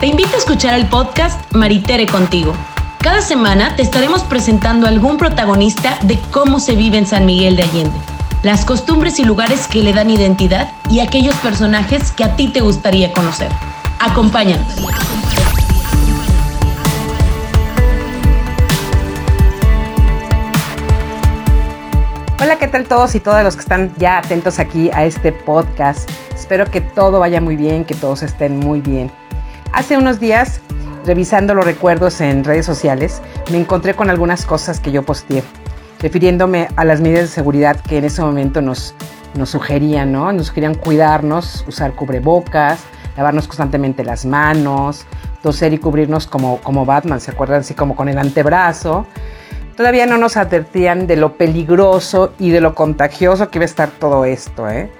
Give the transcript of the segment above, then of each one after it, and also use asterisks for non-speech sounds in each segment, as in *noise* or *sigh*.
Te invito a escuchar el podcast Maritere contigo. Cada semana te estaremos presentando algún protagonista de cómo se vive en San Miguel de Allende, las costumbres y lugares que le dan identidad y aquellos personajes que a ti te gustaría conocer. Acompáñanos. Hola, ¿qué tal todos y todas los que están ya atentos aquí a este podcast? Espero que todo vaya muy bien, que todos estén muy bien. Hace unos días, revisando los recuerdos en redes sociales, me encontré con algunas cosas que yo posteé, refiriéndome a las medidas de seguridad que en ese momento nos, nos sugerían, ¿no? Nos sugerían cuidarnos, usar cubrebocas, lavarnos constantemente las manos, toser y cubrirnos como, como Batman, ¿se acuerdan? Así como con el antebrazo. Todavía no nos advertían de lo peligroso y de lo contagioso que iba a estar todo esto, ¿eh?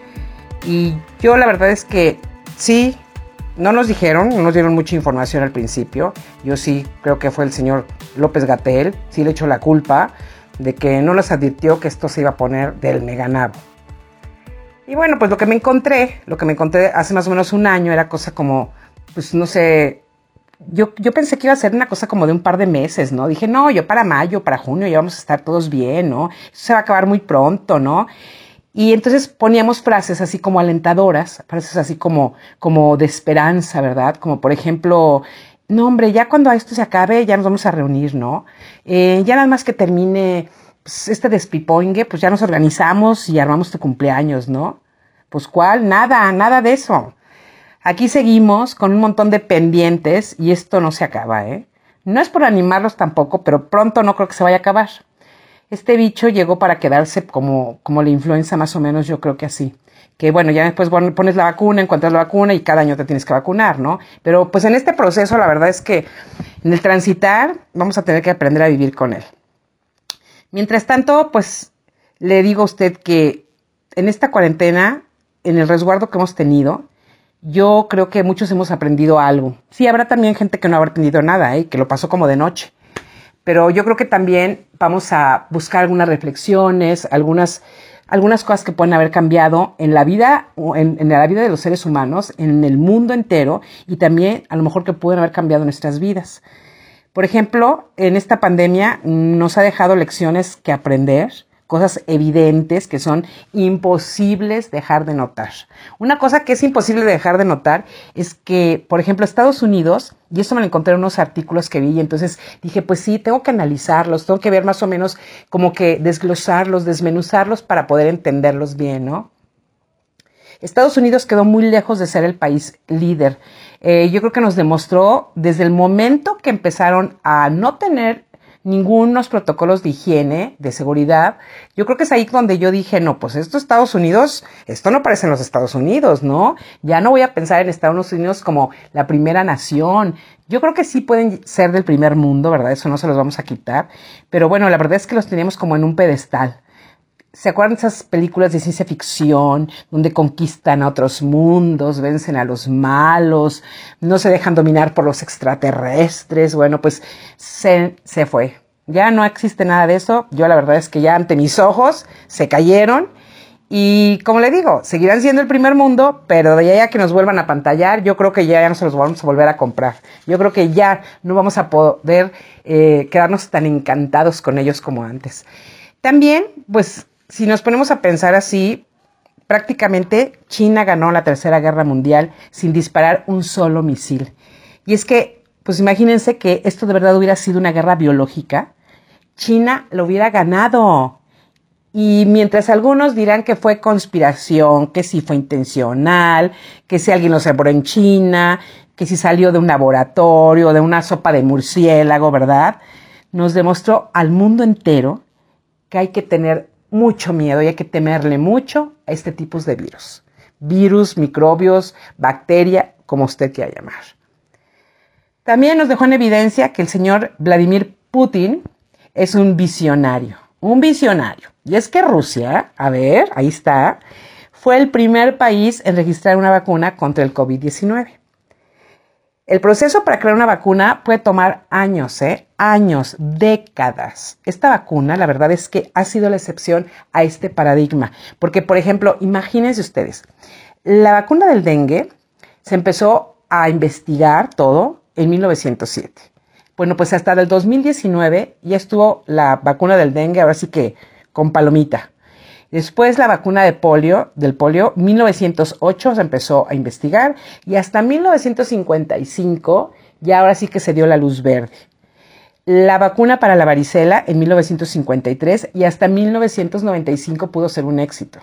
Y yo la verdad es que sí, no nos dijeron, no nos dieron mucha información al principio. Yo sí creo que fue el señor López Gatel, sí le echó la culpa de que no nos advirtió que esto se iba a poner del meganabo. Y bueno, pues lo que me encontré, lo que me encontré hace más o menos un año era cosa como, pues no sé, yo, yo pensé que iba a ser una cosa como de un par de meses, ¿no? Dije, no, yo para mayo, para junio ya vamos a estar todos bien, ¿no? Eso se va a acabar muy pronto, ¿no? Y entonces poníamos frases así como alentadoras, frases así como, como de esperanza, ¿verdad? Como por ejemplo, no hombre, ya cuando esto se acabe ya nos vamos a reunir, ¿no? Eh, ya nada más que termine pues, este despipoingue, pues ya nos organizamos y armamos tu cumpleaños, ¿no? Pues cuál, nada, nada de eso. Aquí seguimos con un montón de pendientes y esto no se acaba, ¿eh? No es por animarlos tampoco, pero pronto no creo que se vaya a acabar este bicho llegó para quedarse como, como la influenza más o menos, yo creo que así. Que bueno, ya después pones la vacuna, encuentras la vacuna y cada año te tienes que vacunar, ¿no? Pero pues en este proceso la verdad es que en el transitar vamos a tener que aprender a vivir con él. Mientras tanto, pues le digo a usted que en esta cuarentena, en el resguardo que hemos tenido, yo creo que muchos hemos aprendido algo. Sí, habrá también gente que no habrá aprendido nada, ¿eh? que lo pasó como de noche pero yo creo que también vamos a buscar algunas reflexiones, algunas, algunas cosas que pueden haber cambiado en la vida, en, en la vida de los seres humanos, en el mundo entero y también a lo mejor que pueden haber cambiado nuestras vidas. Por ejemplo, en esta pandemia nos ha dejado lecciones que aprender, cosas evidentes que son imposibles dejar de notar. Una cosa que es imposible dejar de notar es que, por ejemplo, Estados Unidos, y esto me lo encontré en unos artículos que vi, y entonces dije, pues sí, tengo que analizarlos, tengo que ver más o menos como que desglosarlos, desmenuzarlos para poder entenderlos bien, ¿no? Estados Unidos quedó muy lejos de ser el país líder. Eh, yo creo que nos demostró desde el momento que empezaron a no tener ningunos protocolos de higiene, de seguridad. Yo creo que es ahí donde yo dije, no, pues esto Estados Unidos, esto no parece en los Estados Unidos, ¿no? Ya no voy a pensar en Estados Unidos como la primera nación. Yo creo que sí pueden ser del primer mundo, ¿verdad? Eso no se los vamos a quitar. Pero bueno, la verdad es que los teníamos como en un pedestal. ¿Se acuerdan esas películas de ciencia ficción donde conquistan a otros mundos, vencen a los malos, no se dejan dominar por los extraterrestres? Bueno, pues se, se fue. Ya no existe nada de eso. Yo la verdad es que ya ante mis ojos se cayeron. Y como le digo, seguirán siendo el primer mundo, pero de allá que nos vuelvan a pantallar, yo creo que ya, ya no se los vamos a volver a comprar. Yo creo que ya no vamos a poder eh, quedarnos tan encantados con ellos como antes. También, pues si nos ponemos a pensar así, prácticamente China ganó la Tercera Guerra Mundial sin disparar un solo misil. Y es que, pues imagínense que esto de verdad hubiera sido una guerra biológica, China lo hubiera ganado. Y mientras algunos dirán que fue conspiración, que si fue intencional, que si alguien lo sembró en China, que si salió de un laboratorio, de una sopa de murciélago, ¿verdad? Nos demostró al mundo entero que hay que tener mucho miedo y hay que temerle mucho a este tipo de virus. Virus, microbios, bacteria, como usted quiera llamar. También nos dejó en evidencia que el señor Vladimir Putin es un visionario, un visionario. Y es que Rusia, a ver, ahí está, fue el primer país en registrar una vacuna contra el COVID-19. El proceso para crear una vacuna puede tomar años, ¿eh? Años, décadas. Esta vacuna, la verdad es que ha sido la excepción a este paradigma. Porque, por ejemplo, imagínense ustedes, la vacuna del dengue se empezó a investigar todo en 1907. Bueno, pues hasta el 2019 ya estuvo la vacuna del dengue, ahora sí que con palomita. Después la vacuna de polio, del polio, 1908 se empezó a investigar y hasta 1955 ya ahora sí que se dio la luz verde. La vacuna para la varicela en 1953 y hasta 1995 pudo ser un éxito.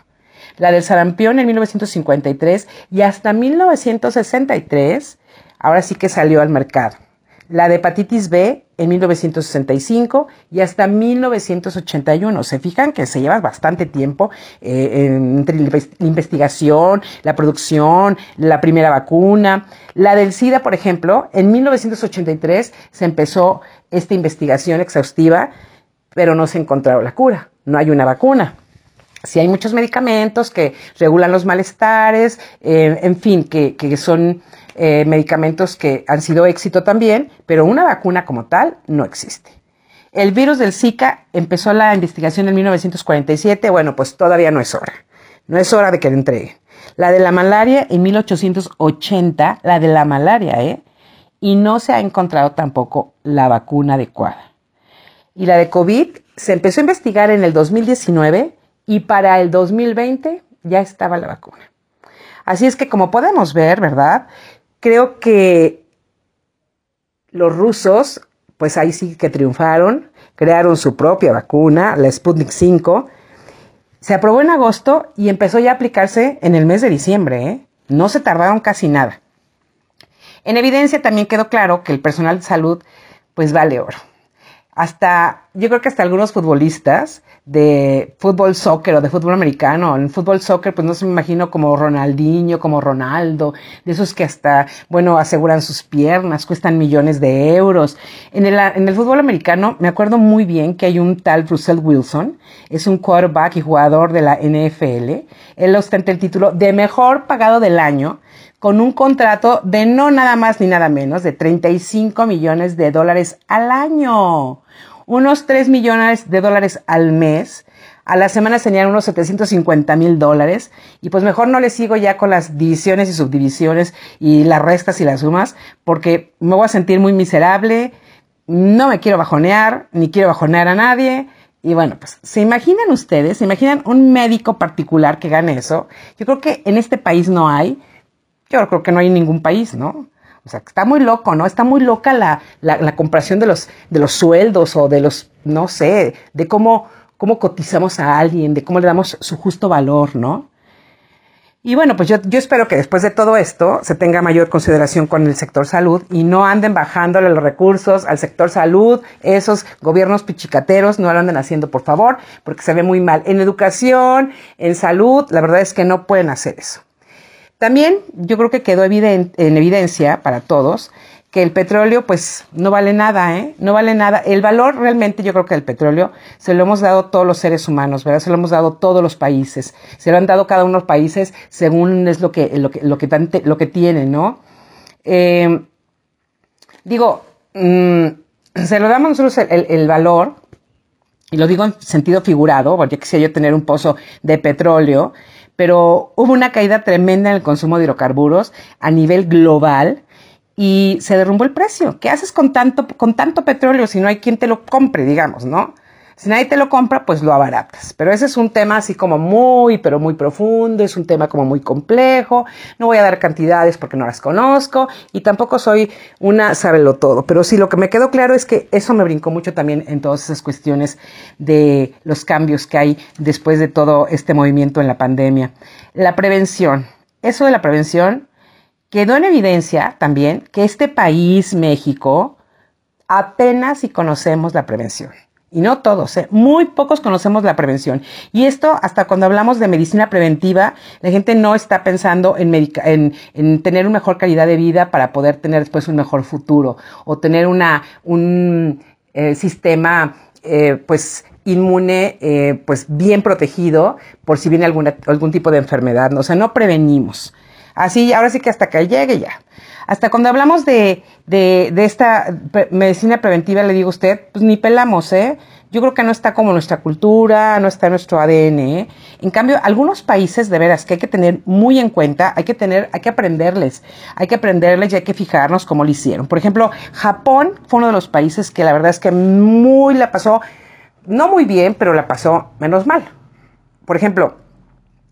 La del sarampión en 1953 y hasta 1963 ahora sí que salió al mercado la de hepatitis B en 1965 y hasta 1981. Se fijan que se lleva bastante tiempo eh, entre la investigación, la producción, la primera vacuna. La del SIDA, por ejemplo, en 1983 se empezó esta investigación exhaustiva, pero no se encontró la cura. No hay una vacuna. Si hay muchos medicamentos que regulan los malestares, eh, en fin, que, que son eh, medicamentos que han sido éxito también, pero una vacuna como tal no existe. El virus del Zika empezó la investigación en 1947, bueno, pues todavía no es hora. No es hora de que le entreguen. La de la malaria en 1880, la de la malaria, ¿eh? Y no se ha encontrado tampoco la vacuna adecuada. Y la de COVID se empezó a investigar en el 2019 y para el 2020 ya estaba la vacuna. Así es que como podemos ver, ¿verdad? Creo que los rusos, pues ahí sí que triunfaron, crearon su propia vacuna, la Sputnik 5. Se aprobó en agosto y empezó ya a aplicarse en el mes de diciembre. ¿eh? No se tardaron casi nada. En evidencia también quedó claro que el personal de salud pues vale oro hasta, yo creo que hasta algunos futbolistas de fútbol soccer o de fútbol americano, en fútbol soccer pues no se me imagino como Ronaldinho, como Ronaldo, de esos que hasta, bueno, aseguran sus piernas, cuestan millones de euros. En el, en el fútbol americano me acuerdo muy bien que hay un tal Russell Wilson, es un quarterback y jugador de la NFL, él ostenta el título de mejor pagado del año, con un contrato de no nada más ni nada menos de 35 millones de dólares al año, unos 3 millones de dólares al mes. A la semana serían unos 750 mil dólares. Y pues mejor no le sigo ya con las divisiones y subdivisiones y las restas y las sumas, porque me voy a sentir muy miserable. No me quiero bajonear, ni quiero bajonear a nadie. Y bueno, pues se imaginan ustedes, se imaginan un médico particular que gane eso. Yo creo que en este país no hay yo creo que no hay ningún país, ¿no? O sea, está muy loco, ¿no? Está muy loca la, la, comparación de los, de los sueldos o de los, no sé, de cómo, cómo cotizamos a alguien, de cómo le damos su justo valor, ¿no? Y bueno, pues yo, yo, espero que después de todo esto se tenga mayor consideración con el sector salud y no anden bajándole los recursos al sector salud, esos gobiernos pichicateros no lo anden haciendo, por favor, porque se ve muy mal. En educación, en salud, la verdad es que no pueden hacer eso. También yo creo que quedó en evidencia para todos que el petróleo pues no vale nada, ¿eh? No vale nada. El valor realmente yo creo que el petróleo se lo hemos dado todos los seres humanos, ¿verdad? Se lo hemos dado todos los países. Se lo han dado cada uno de los países según es lo que, lo que, lo que, lo que tienen, ¿no? Eh, digo, mm, se lo damos nosotros el, el, valor, y lo digo en sentido figurado, porque quisiera yo tener un pozo de petróleo, pero hubo una caída tremenda en el consumo de hidrocarburos a nivel global y se derrumbó el precio. ¿Qué haces con tanto, con tanto petróleo si no hay quien te lo compre, digamos, no? Si nadie te lo compra, pues lo abaratas. Pero ese es un tema así como muy, pero muy profundo, es un tema como muy complejo. No voy a dar cantidades porque no las conozco y tampoco soy una sábelo todo. Pero sí, lo que me quedó claro es que eso me brincó mucho también en todas esas cuestiones de los cambios que hay después de todo este movimiento en la pandemia. La prevención. Eso de la prevención quedó en evidencia también que este país, México, apenas si conocemos la prevención. Y no todos, ¿eh? muy pocos conocemos la prevención. Y esto, hasta cuando hablamos de medicina preventiva, la gente no está pensando en, en, tener una mejor calidad de vida para poder tener después un mejor futuro o tener una, un eh, sistema eh, pues inmune pues bien protegido por si viene algún tipo de enfermedad. O sea, no prevenimos. Así, ahora sí que hasta que llegue ya. Hasta cuando hablamos de, de, de esta medicina preventiva, le digo a usted, pues ni pelamos, ¿eh? yo creo que no está como nuestra cultura, no está nuestro ADN. ¿eh? En cambio, algunos países de veras que hay que tener muy en cuenta, hay que tener, hay que aprenderles, hay que aprenderles y hay que fijarnos cómo lo hicieron. Por ejemplo, Japón fue uno de los países que la verdad es que muy la pasó, no muy bien, pero la pasó menos mal. Por ejemplo,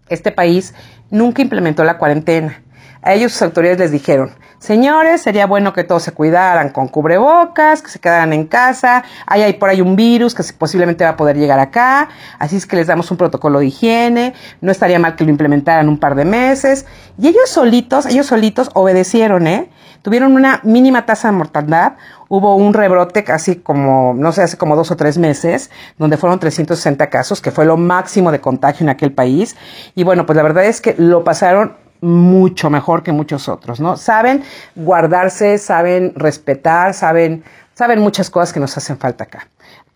este país nunca implementó la cuarentena. A ellos sus autoridades les dijeron, señores, sería bueno que todos se cuidaran con cubrebocas, que se quedaran en casa, hay, hay por ahí un virus que posiblemente va a poder llegar acá, así es que les damos un protocolo de higiene, no estaría mal que lo implementaran un par de meses. Y ellos solitos, ellos solitos obedecieron, ¿eh? Tuvieron una mínima tasa de mortandad, hubo un rebrote casi como, no sé, hace como dos o tres meses, donde fueron 360 casos, que fue lo máximo de contagio en aquel país. Y bueno, pues la verdad es que lo pasaron mucho mejor que muchos otros, ¿no? Saben guardarse, saben respetar, saben, saben muchas cosas que nos hacen falta acá.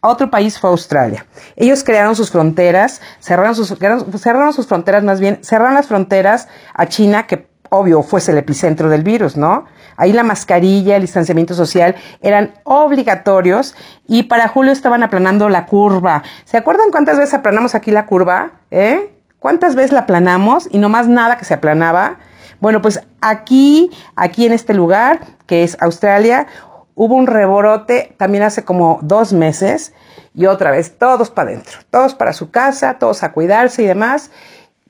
Otro país fue Australia. Ellos crearon sus fronteras, cerraron sus, cerraron sus fronteras más bien, cerraron las fronteras a China, que obvio fuese el epicentro del virus, ¿no? Ahí la mascarilla, el distanciamiento social eran obligatorios y para julio estaban aplanando la curva. ¿Se acuerdan cuántas veces aplanamos aquí la curva? ¿Eh? ¿Cuántas veces la aplanamos y no más nada que se aplanaba? Bueno, pues aquí, aquí en este lugar, que es Australia, hubo un reborote también hace como dos meses y otra vez todos para adentro, todos para su casa, todos a cuidarse y demás,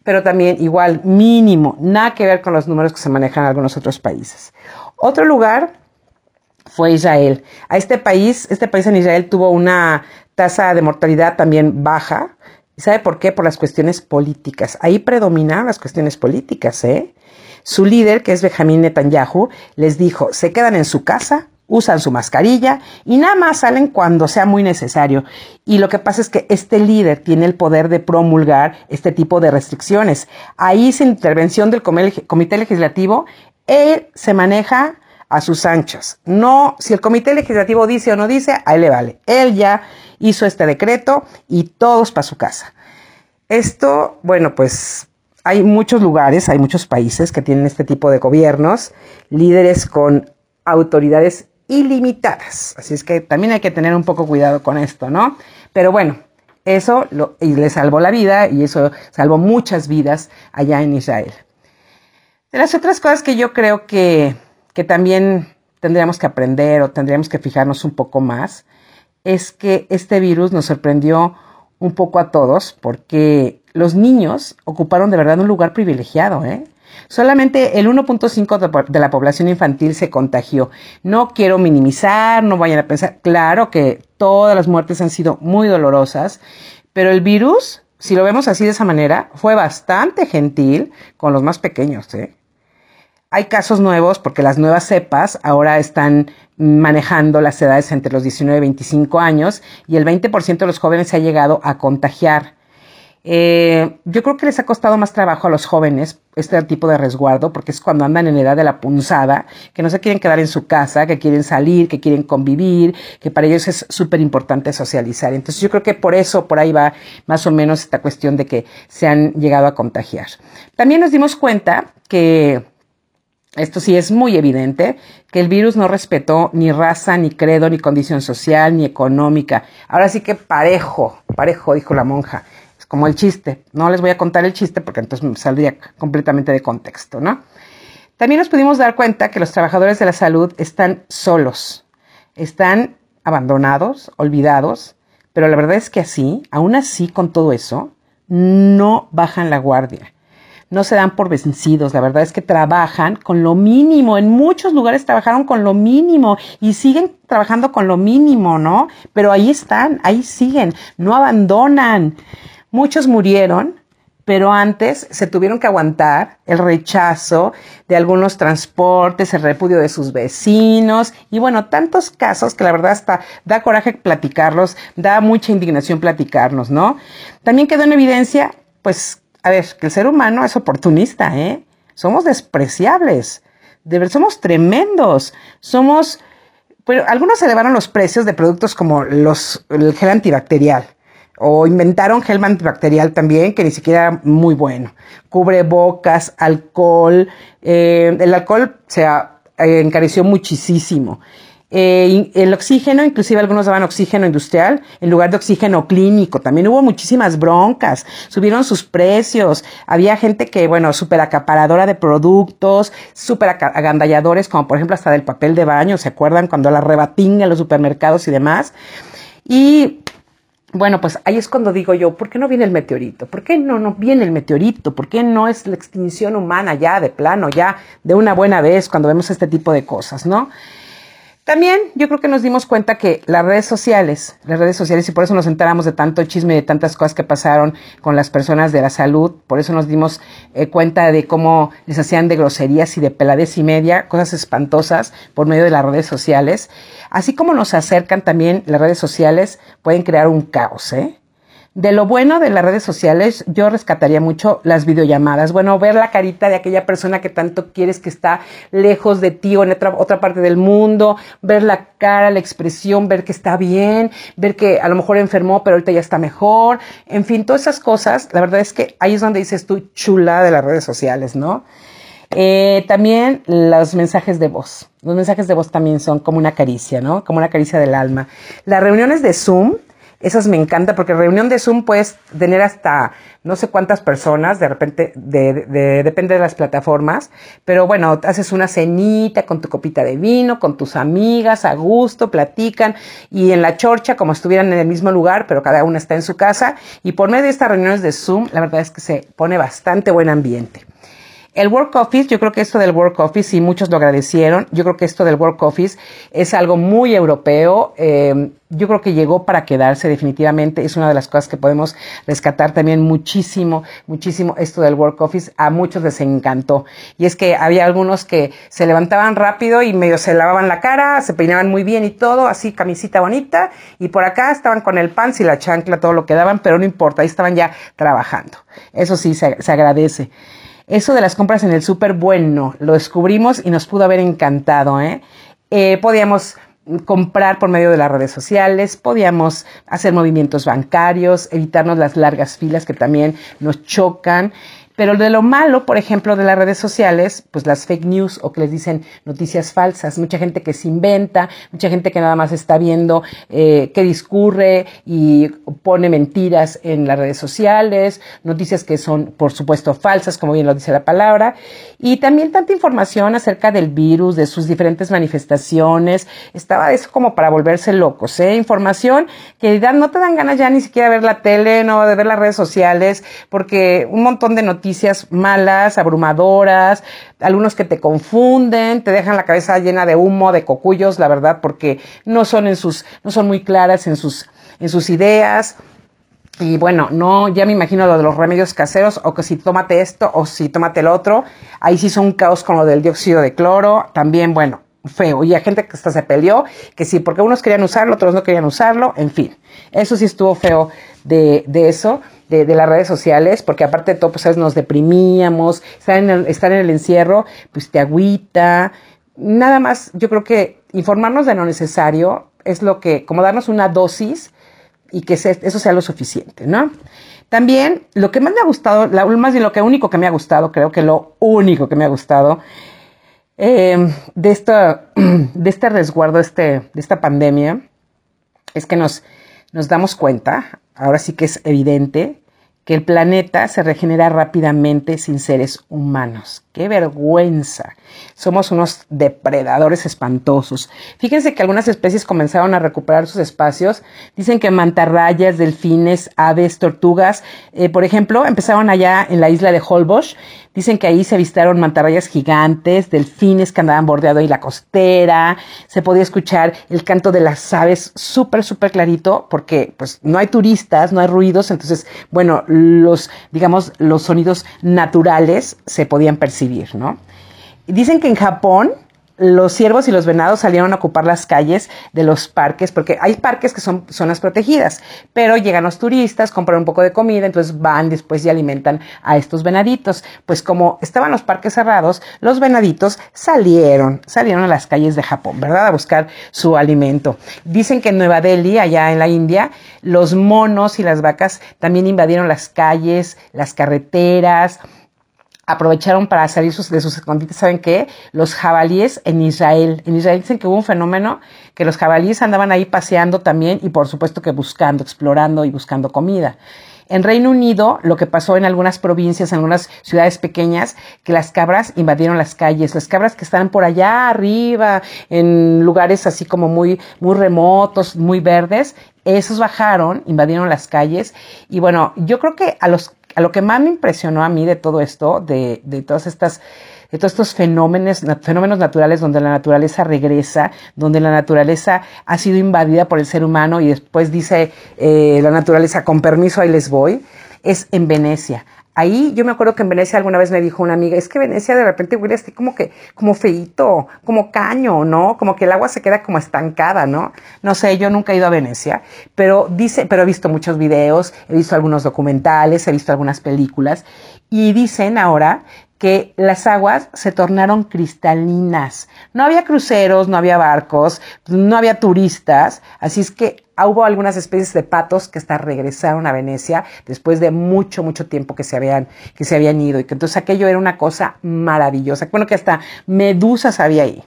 pero también igual mínimo, nada que ver con los números que se manejan en algunos otros países. Otro lugar fue Israel. A este país, este país en Israel tuvo una tasa de mortalidad también baja, ¿Y sabe por qué? Por las cuestiones políticas. Ahí predominan las cuestiones políticas, ¿eh? Su líder, que es Benjamín Netanyahu, les dijo, se quedan en su casa, usan su mascarilla y nada más salen cuando sea muy necesario. Y lo que pasa es que este líder tiene el poder de promulgar este tipo de restricciones. Ahí sin intervención del comité legislativo, él se maneja a sus anchas. No, si el comité legislativo dice o no dice, a él le vale. Él ya hizo este decreto y todos para su casa. Esto, bueno, pues hay muchos lugares, hay muchos países que tienen este tipo de gobiernos, líderes con autoridades ilimitadas. Así es que también hay que tener un poco cuidado con esto, ¿no? Pero bueno, eso lo, y le salvó la vida y eso salvó muchas vidas allá en Israel. De las otras cosas que yo creo que que también tendríamos que aprender o tendríamos que fijarnos un poco más, es que este virus nos sorprendió un poco a todos porque los niños ocuparon de verdad un lugar privilegiado, ¿eh? Solamente el 1.5 de la población infantil se contagió. No quiero minimizar, no vayan a pensar. Claro que todas las muertes han sido muy dolorosas, pero el virus, si lo vemos así de esa manera, fue bastante gentil con los más pequeños. ¿eh? Hay casos nuevos porque las nuevas cepas ahora están manejando las edades entre los 19 y 25 años y el 20% de los jóvenes se ha llegado a contagiar. Eh, yo creo que les ha costado más trabajo a los jóvenes este tipo de resguardo porque es cuando andan en edad de la punzada, que no se quieren quedar en su casa, que quieren salir, que quieren convivir, que para ellos es súper importante socializar. Entonces yo creo que por eso, por ahí va más o menos esta cuestión de que se han llegado a contagiar. También nos dimos cuenta que esto sí es muy evidente, que el virus no respetó ni raza, ni credo, ni condición social, ni económica. Ahora sí que parejo, parejo, dijo la monja. Como el chiste. No les voy a contar el chiste porque entonces me saldría completamente de contexto, ¿no? También nos pudimos dar cuenta que los trabajadores de la salud están solos, están abandonados, olvidados, pero la verdad es que así, aún así con todo eso, no bajan la guardia no se dan por vencidos, la verdad es que trabajan con lo mínimo, en muchos lugares trabajaron con lo mínimo y siguen trabajando con lo mínimo, ¿no? Pero ahí están, ahí siguen, no abandonan. Muchos murieron, pero antes se tuvieron que aguantar el rechazo de algunos transportes, el repudio de sus vecinos y bueno, tantos casos que la verdad hasta da coraje platicarlos, da mucha indignación platicarnos, ¿no? También quedó en evidencia, pues, a ver, que el ser humano es oportunista, ¿eh? Somos despreciables, de somos tremendos, somos... Pero algunos elevaron los precios de productos como los, el gel antibacterial o inventaron gel antibacterial también, que ni siquiera era muy bueno. Cubre bocas, alcohol. Eh, el alcohol se encareció muchísimo. Eh, el oxígeno, inclusive algunos daban oxígeno industrial en lugar de oxígeno clínico. También hubo muchísimas broncas, subieron sus precios. Había gente que, bueno, súper acaparadora de productos, súper agandalladores, como por ejemplo hasta del papel de baño, ¿se acuerdan? Cuando la rebatín en los supermercados y demás. Y bueno, pues ahí es cuando digo yo, ¿por qué no viene el meteorito? ¿Por qué no, no viene el meteorito? ¿Por qué no es la extinción humana ya de plano, ya de una buena vez cuando vemos este tipo de cosas, ¿no? También yo creo que nos dimos cuenta que las redes sociales, las redes sociales, y por eso nos enteramos de tanto chisme de tantas cosas que pasaron con las personas de la salud, por eso nos dimos eh, cuenta de cómo les hacían de groserías y de peladez y media, cosas espantosas por medio de las redes sociales. Así como nos acercan también las redes sociales, pueden crear un caos, ¿eh? De lo bueno de las redes sociales, yo rescataría mucho las videollamadas. Bueno, ver la carita de aquella persona que tanto quieres que está lejos de ti o en otra, otra parte del mundo, ver la cara, la expresión, ver que está bien, ver que a lo mejor enfermó, pero ahorita ya está mejor. En fin, todas esas cosas, la verdad es que ahí es donde dices tú chula de las redes sociales, ¿no? Eh, también los mensajes de voz. Los mensajes de voz también son como una caricia, ¿no? Como una caricia del alma. Las reuniones de Zoom esas me encanta porque reunión de Zoom puedes tener hasta no sé cuántas personas, de repente, de, depende de las plataformas, pero bueno, haces una cenita con tu copita de vino, con tus amigas, a gusto, platican y en la chorcha como estuvieran en el mismo lugar, pero cada una está en su casa y por medio de estas reuniones de Zoom, la verdad es que se pone bastante buen ambiente. El Work Office, yo creo que esto del Work Office, y muchos lo agradecieron, yo creo que esto del Work Office es algo muy europeo, eh, yo creo que llegó para quedarse definitivamente, es una de las cosas que podemos rescatar también muchísimo, muchísimo esto del Work Office, a muchos les encantó. Y es que había algunos que se levantaban rápido y medio se lavaban la cara, se peinaban muy bien y todo, así camisita bonita, y por acá estaban con el pants y la chancla, todo lo que daban, pero no importa, ahí estaban ya trabajando. Eso sí, se, se agradece. Eso de las compras en el súper, bueno, lo descubrimos y nos pudo haber encantado, ¿eh? eh podíamos comprar por medio de las redes sociales, podíamos hacer movimientos bancarios, evitarnos las largas filas que también nos chocan. Pero de lo malo, por ejemplo, de las redes sociales, pues las fake news o que les dicen noticias falsas, mucha gente que se inventa, mucha gente que nada más está viendo eh, qué discurre y pone mentiras en las redes sociales, noticias que son, por supuesto, falsas, como bien lo dice la palabra, y también tanta información acerca del virus, de sus diferentes manifestaciones, estaba eso como para volverse locos, ¿eh? Información que no te dan ganas ya ni siquiera de ver la tele, no de ver las redes sociales, porque un montón de noticias noticias malas, abrumadoras, algunos que te confunden, te dejan la cabeza llena de humo, de cocuyos, la verdad, porque no son en sus, no son muy claras en sus, en sus ideas. Y bueno, no, ya me imagino lo de los remedios caseros, o que si tómate esto, o si tómate el otro. Ahí sí son un caos con lo del dióxido de cloro. También, bueno, feo. Y hay gente que hasta se peleó, que sí, porque unos querían usarlo, otros no querían usarlo, en fin. Eso sí estuvo feo de, de eso de, las redes sociales, porque aparte de todo, pues, ¿sabes? nos deprimíamos, estar en, el, estar en el encierro, pues te agüita. Nada más, yo creo que informarnos de lo necesario es lo que, como darnos una dosis y que eso sea lo suficiente, ¿no? También, lo que más me ha gustado, más bien lo que único que me ha gustado, creo que lo único que me ha gustado, eh, de, esta, *clears throat* de este resguardo este, de esta pandemia, es que nos, nos damos cuenta, ahora sí que es evidente, que el planeta se regenera rápidamente sin seres humanos. ¡Qué vergüenza! Somos unos depredadores espantosos. Fíjense que algunas especies comenzaron a recuperar sus espacios. Dicen que mantarrayas, delfines, aves, tortugas, eh, por ejemplo, empezaron allá en la isla de Holbox. Dicen que ahí se avistaron mantarrayas gigantes, delfines que andaban bordeando ahí la costera. Se podía escuchar el canto de las aves súper, súper clarito porque pues no hay turistas, no hay ruidos. Entonces, bueno, los, digamos, los sonidos naturales se podían percibir, ¿no? Dicen que en Japón los ciervos y los venados salieron a ocupar las calles de los parques, porque hay parques que son zonas protegidas, pero llegan los turistas, compran un poco de comida, entonces van después y alimentan a estos venaditos. Pues como estaban los parques cerrados, los venaditos salieron, salieron a las calles de Japón, ¿verdad? A buscar su alimento. Dicen que en Nueva Delhi, allá en la India, los monos y las vacas también invadieron las calles, las carreteras, aprovecharon para salir de sus escondites, ¿saben qué? Los jabalíes en Israel. En Israel dicen que hubo un fenómeno que los jabalíes andaban ahí paseando también y por supuesto que buscando, explorando y buscando comida. En Reino Unido, lo que pasó en algunas provincias, en algunas ciudades pequeñas, que las cabras invadieron las calles, las cabras que están por allá arriba, en lugares así como muy, muy remotos, muy verdes, esos bajaron, invadieron las calles y bueno, yo creo que a los a lo que más me impresionó a mí de todo esto, de, de todas estas de todos estos fenómenos, fenómenos naturales donde la naturaleza regresa, donde la naturaleza ha sido invadida por el ser humano y después dice eh, la naturaleza, con permiso, ahí les voy, es en Venecia. Ahí yo me acuerdo que en Venecia alguna vez me dijo una amiga, es que Venecia de repente huele así como que, como feito, como caño, ¿no? Como que el agua se queda como estancada, ¿no? No sé, yo nunca he ido a Venecia, pero dice, pero he visto muchos videos, he visto algunos documentales, he visto algunas películas y dicen ahora que las aguas se tornaron cristalinas. No había cruceros, no había barcos, no había turistas, así es que hubo algunas especies de patos que hasta regresaron a Venecia después de mucho, mucho tiempo que se habían, que se habían ido y que entonces aquello era una cosa maravillosa. Bueno, que hasta medusas había ahí.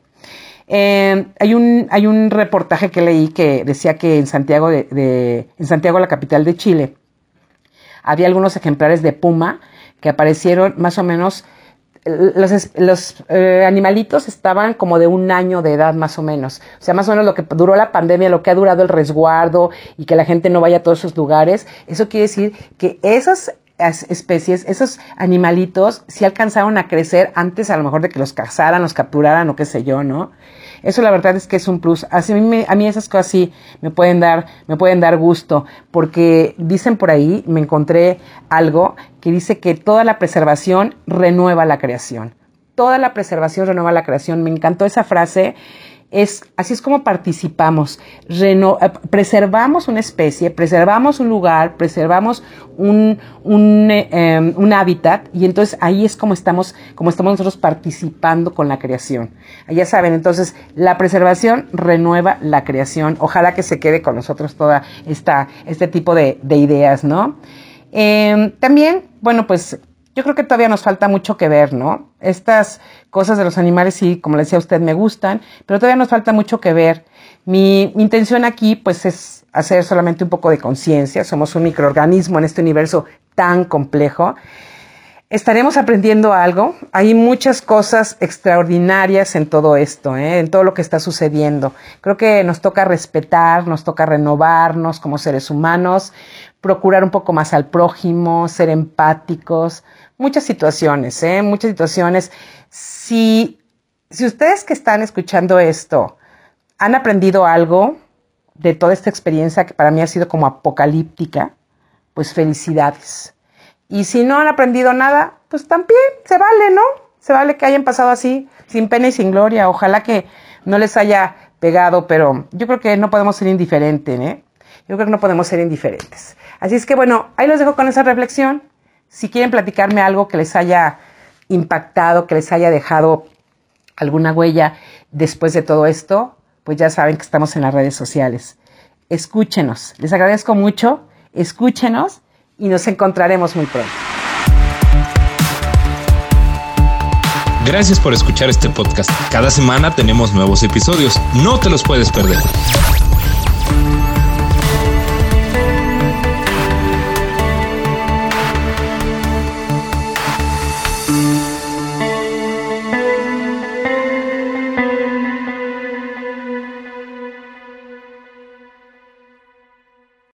Eh, hay, un, hay un reportaje que leí que decía que en Santiago, de, en Santiago, la capital de Chile, había algunos ejemplares de puma que aparecieron más o menos los, los eh, animalitos estaban como de un año de edad más o menos. O sea, más o menos lo que duró la pandemia, lo que ha durado el resguardo y que la gente no vaya a todos esos lugares. Eso quiere decir que esas especies, esos animalitos, sí alcanzaron a crecer antes a lo mejor de que los cazaran, los capturaran o qué sé yo, ¿no? Eso la verdad es que es un plus. Así, a, mí esas cosas sí me pueden dar, me pueden dar gusto, porque dicen por ahí, me encontré algo que dice que toda la preservación renueva la creación. Toda la preservación renueva la creación. Me encantó esa frase es, así es como participamos. Reno, eh, preservamos una especie, preservamos un lugar, preservamos un, un, em, un, hábitat y entonces ahí es como estamos, como estamos nosotros participando con la creación. Ya saben, entonces la preservación renueva la creación. Ojalá que se quede con nosotros toda esta, este tipo de, de ideas, ¿no? Em, también, bueno, pues yo creo que todavía nos falta mucho que ver, ¿no? Estas cosas de los animales sí, como le decía usted, me gustan, pero todavía nos falta mucho que ver. Mi, intención aquí, pues, es hacer solamente un poco de conciencia. Somos un microorganismo en este universo tan complejo. Estaremos aprendiendo algo. Hay muchas cosas extraordinarias en todo esto, ¿eh? en todo lo que está sucediendo. Creo que nos toca respetar, nos toca renovarnos como seres humanos, procurar un poco más al prójimo, ser empáticos, muchas situaciones, ¿eh? muchas situaciones. Si, si ustedes que están escuchando esto han aprendido algo de toda esta experiencia que para mí ha sido como apocalíptica, pues felicidades. Y si no han aprendido nada, pues también se vale, ¿no? Se vale que hayan pasado así, sin pena y sin gloria. Ojalá que no les haya pegado, pero yo creo que no podemos ser indiferentes, ¿eh? Yo creo que no podemos ser indiferentes. Así es que bueno, ahí los dejo con esa reflexión. Si quieren platicarme algo que les haya impactado, que les haya dejado alguna huella después de todo esto, pues ya saben que estamos en las redes sociales. Escúchenos. Les agradezco mucho. Escúchenos y nos encontraremos muy pronto. Gracias por escuchar este podcast. Cada semana tenemos nuevos episodios. No te los puedes perder.